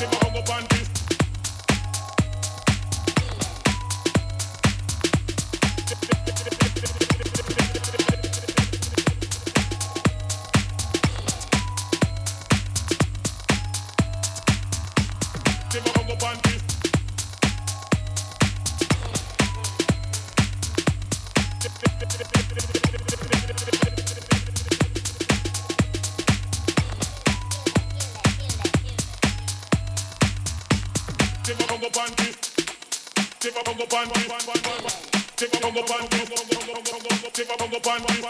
Him a rubber band Right.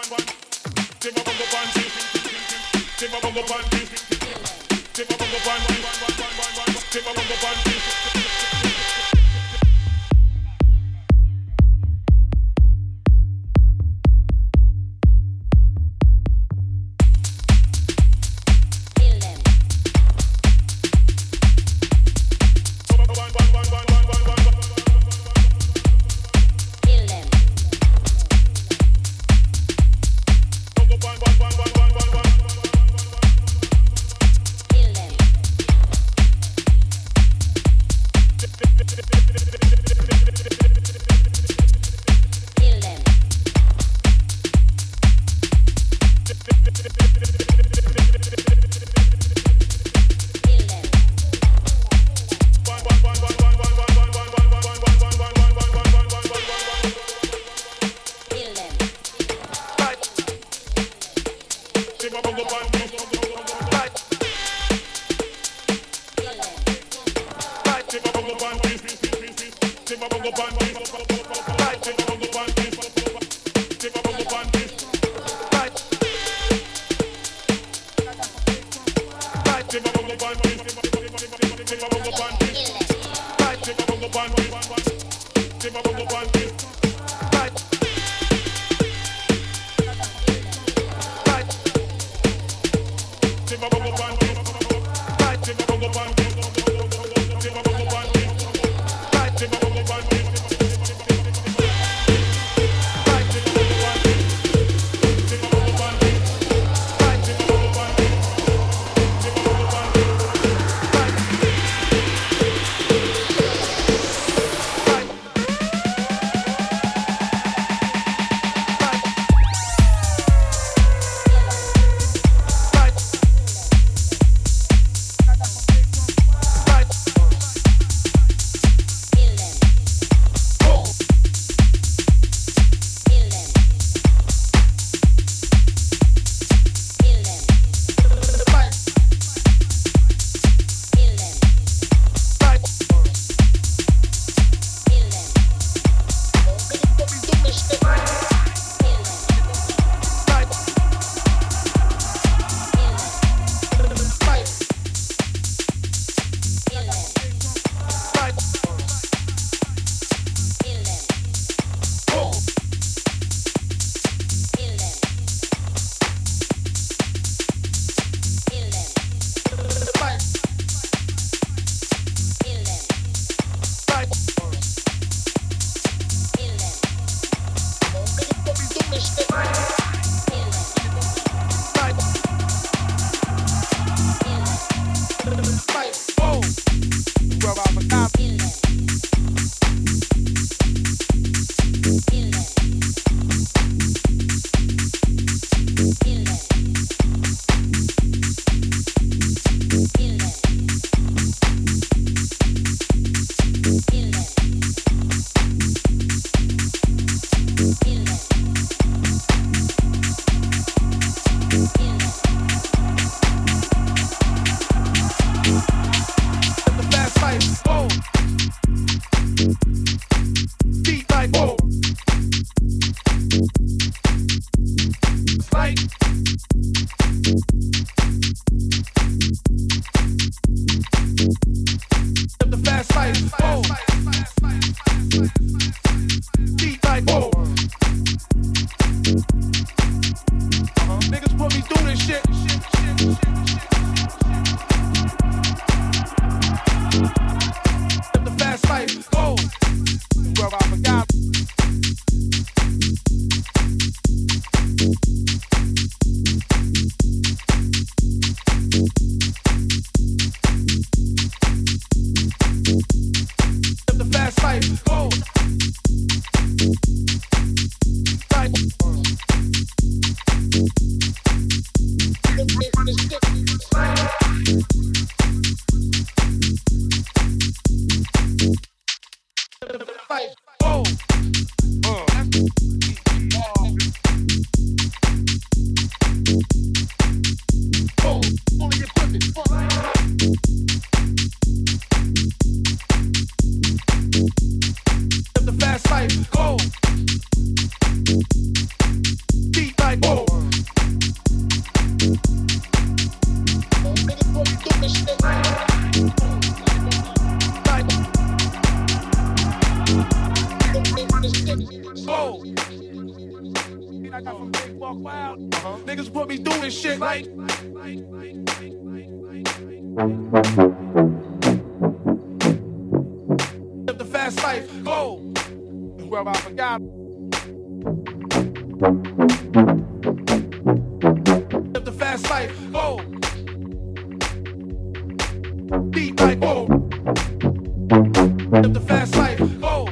Up the fast life. Oh.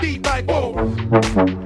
Deep like, oh.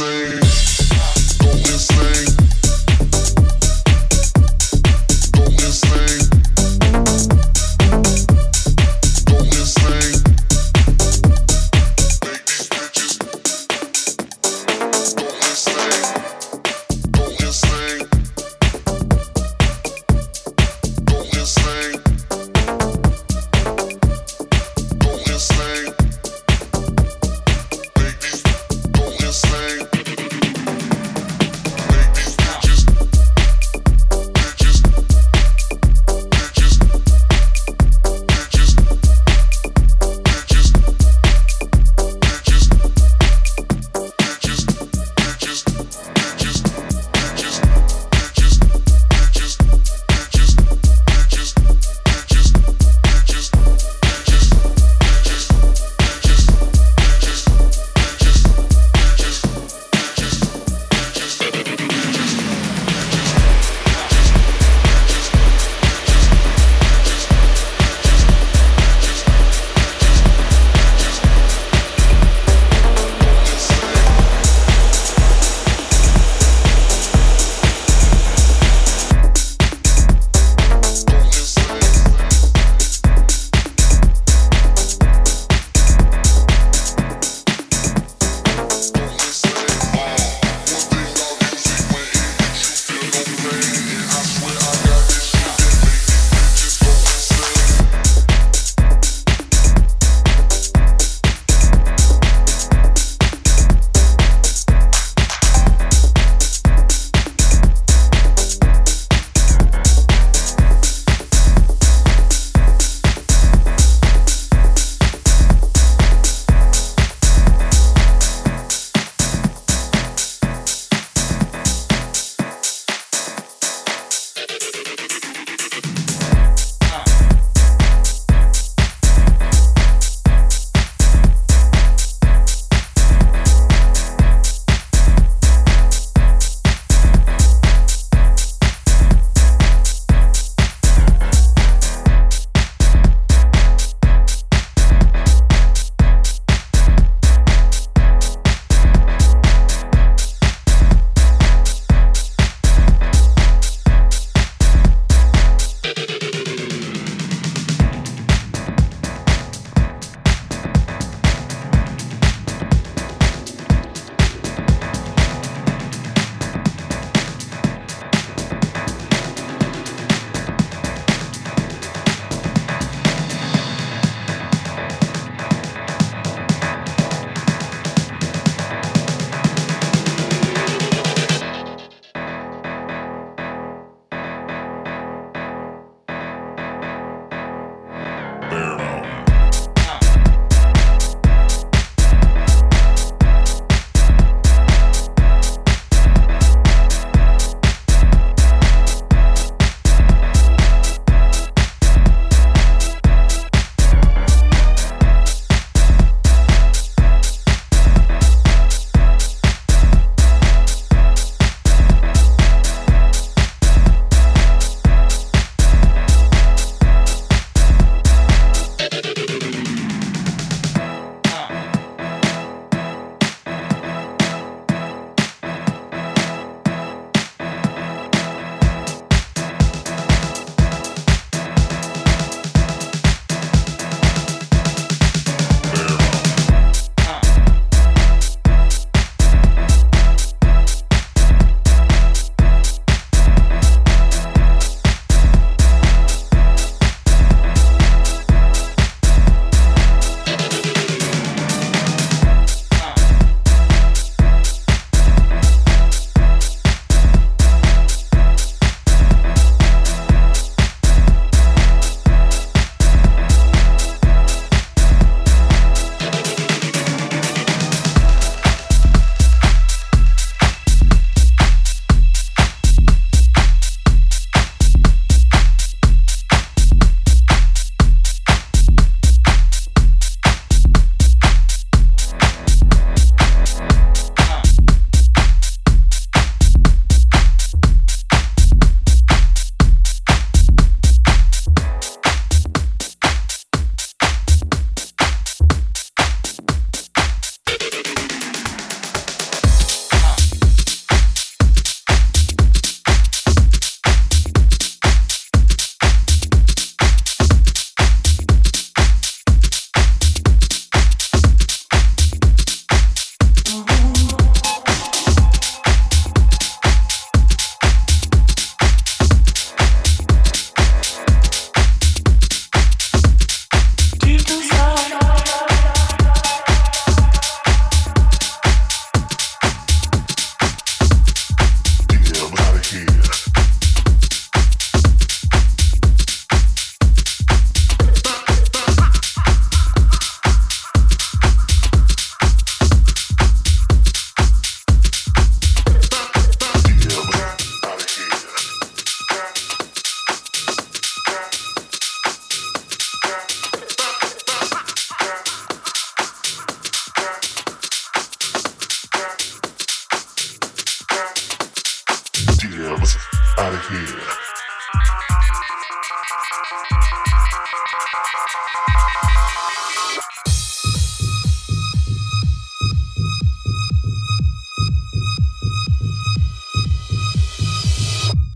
Go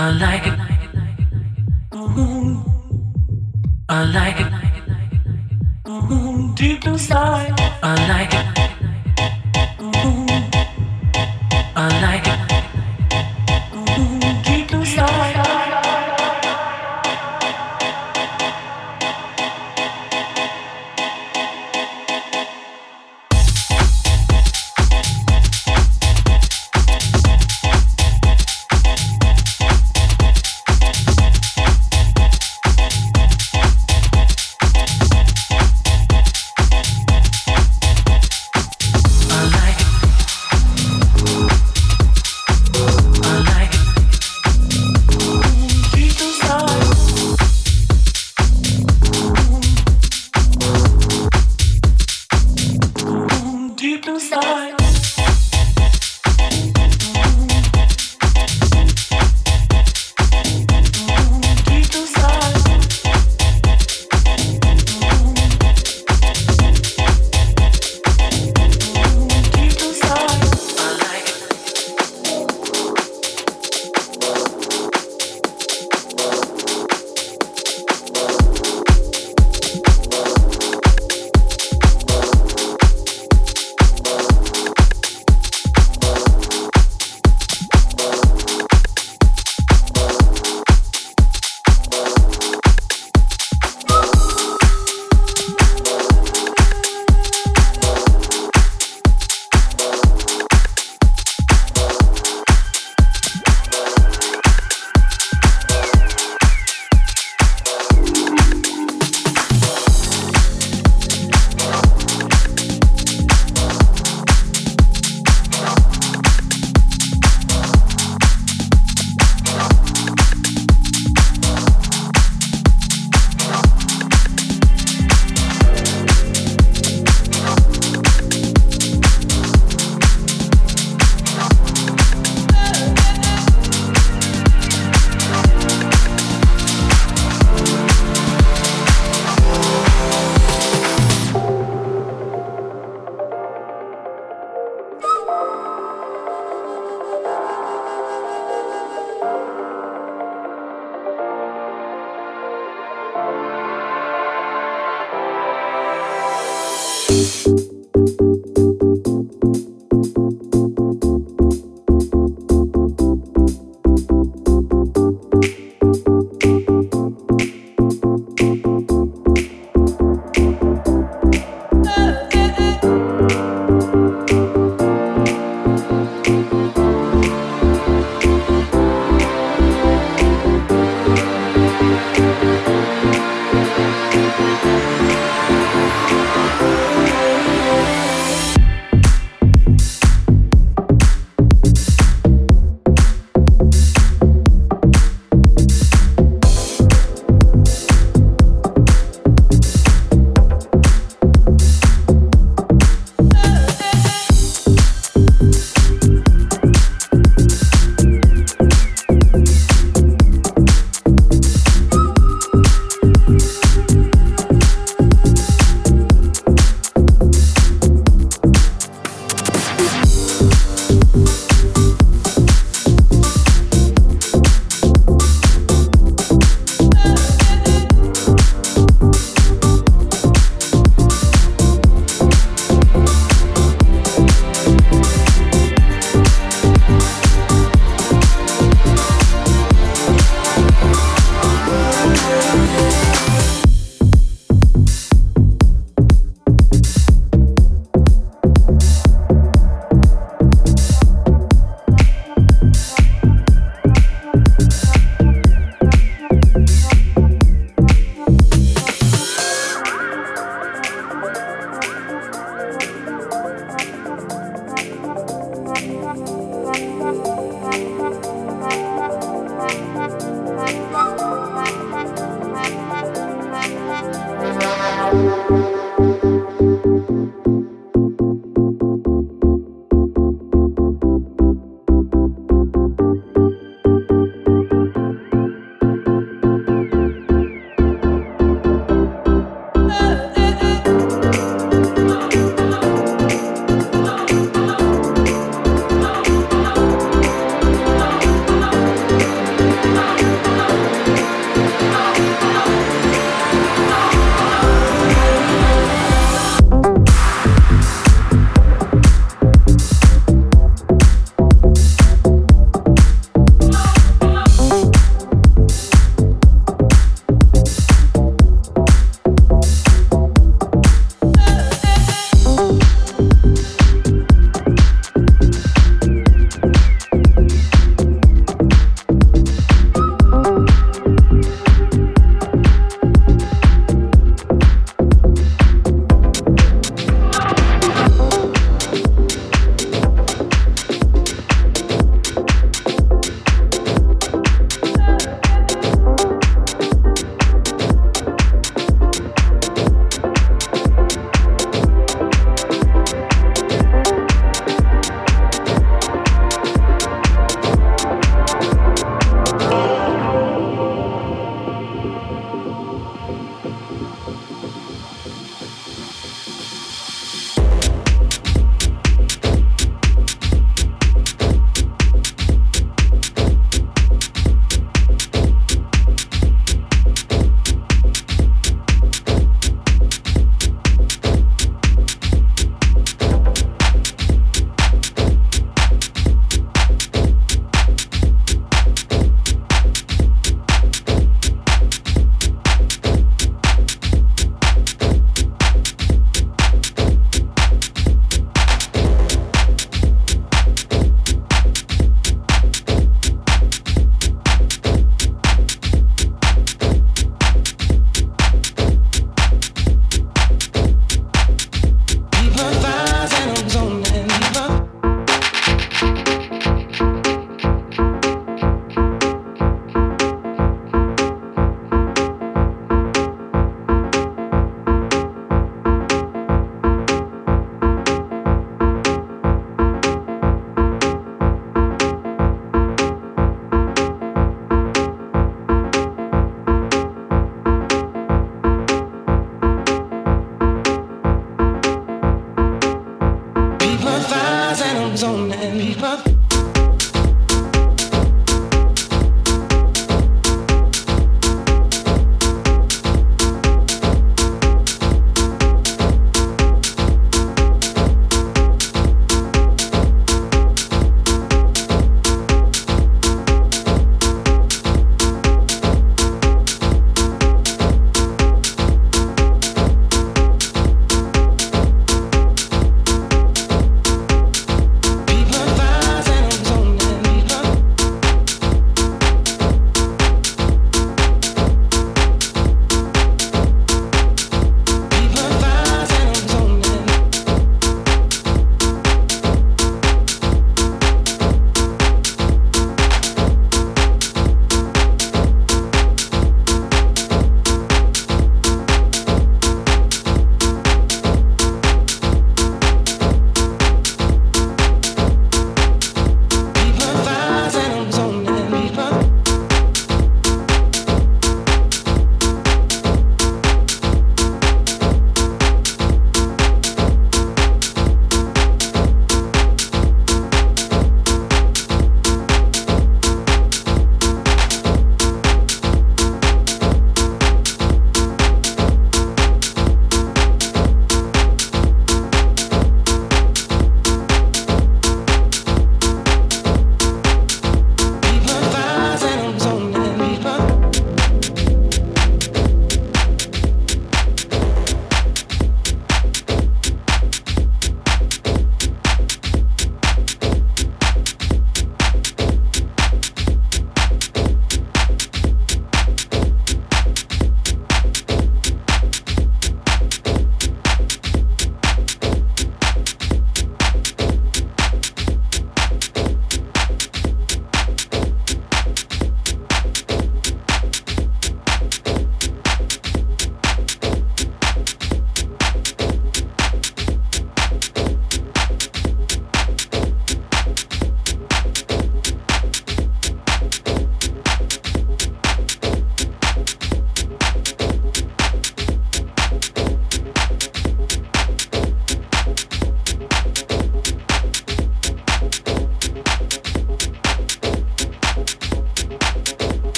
I like it. I like it. Deep inside, I like it.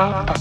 ah.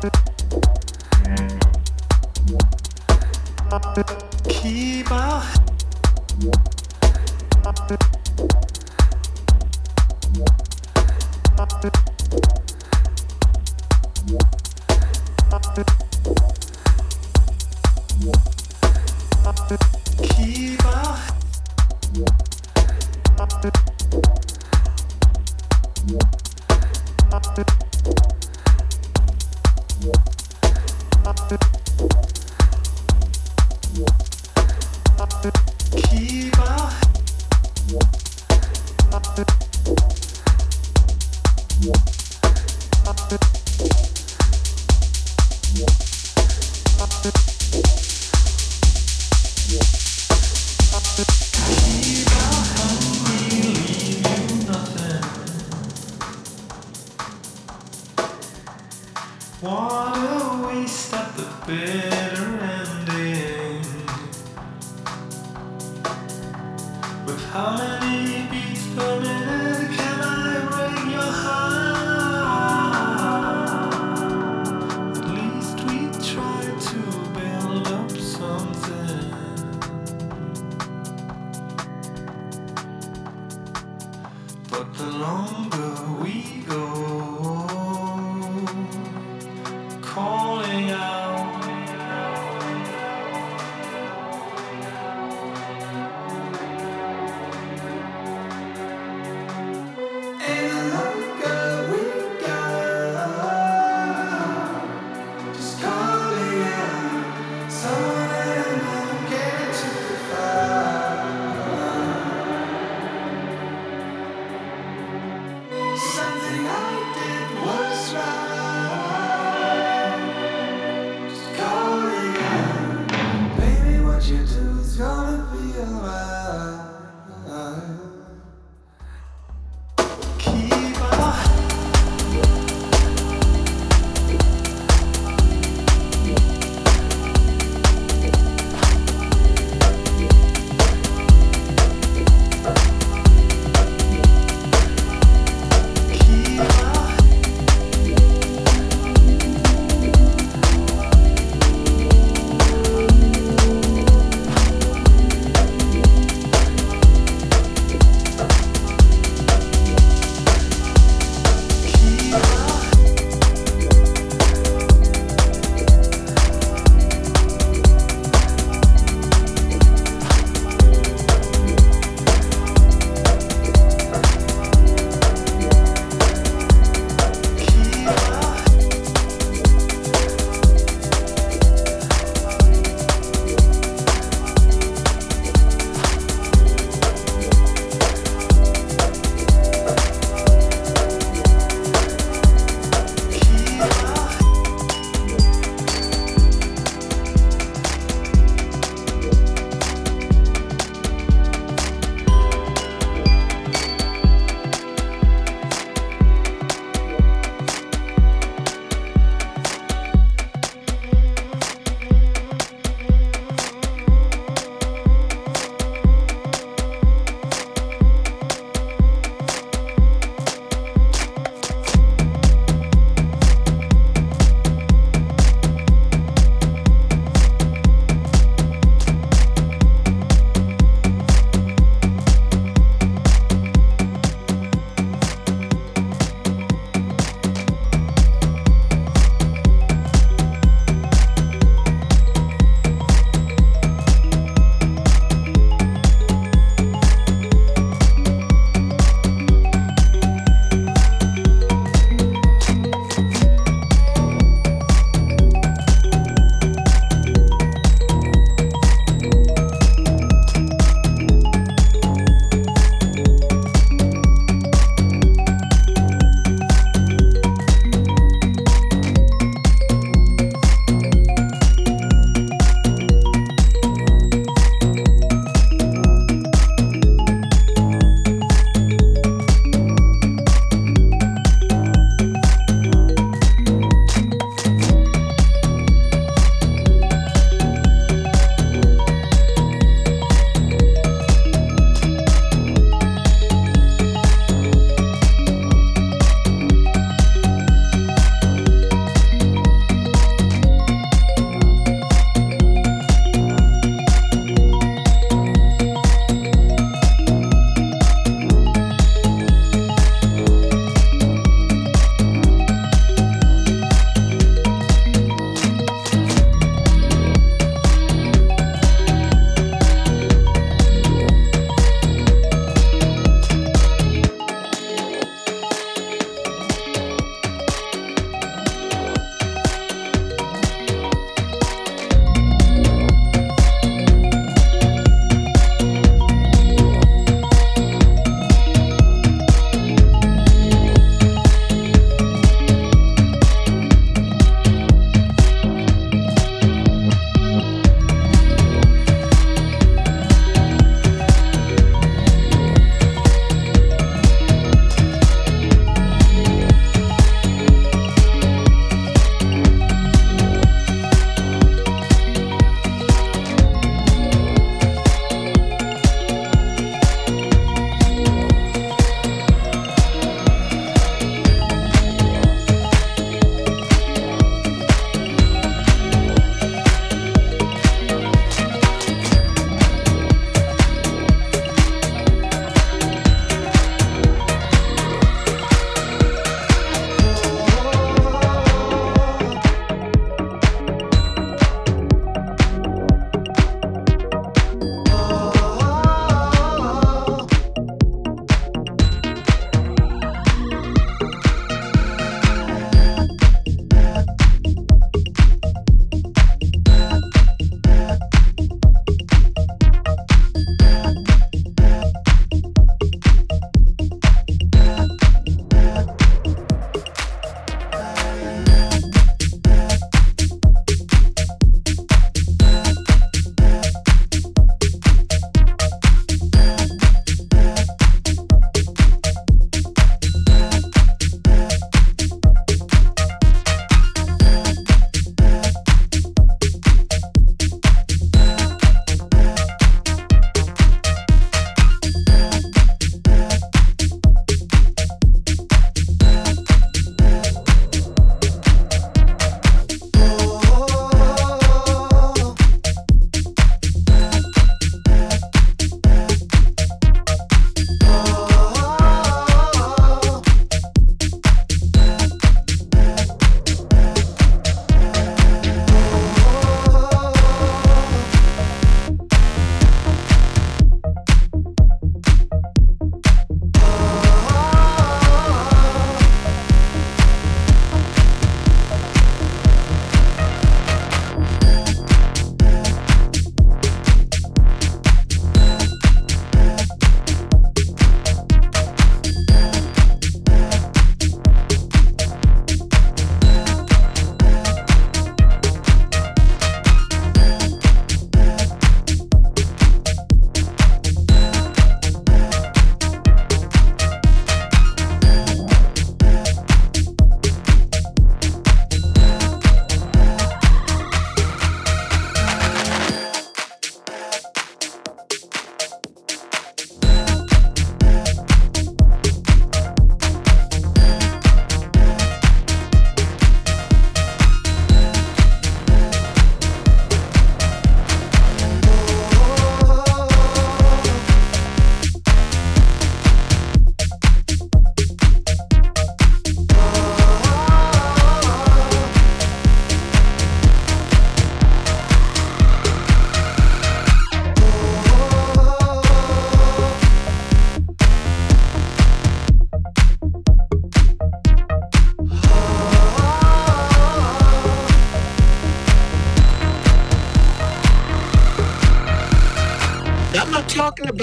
Something I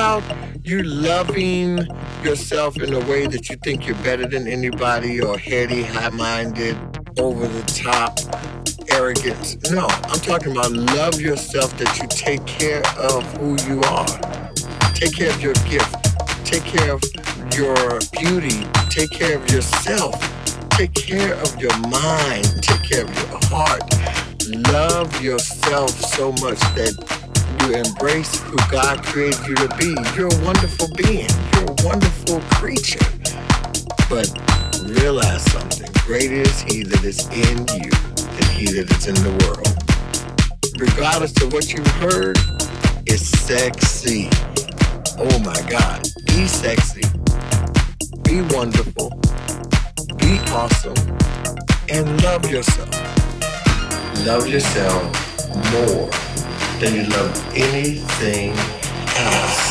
about you loving yourself in a way that you think you're better than anybody or heady, high minded, over the top, arrogance. No, I'm talking about love yourself that you take care of who you are. Take care of your gift. Take care of your beauty. Take care of yourself. Take care of your mind. Take care of your heart. Love yourself so much that embrace who God created you to be. You're a wonderful being. You're a wonderful creature. But realize something. Greater is He that is in you than He that is in the world. Regardless of what you've heard, it's sexy. Oh my God. Be sexy. Be wonderful. Be awesome. And love yourself. Love yourself more than you love anything else.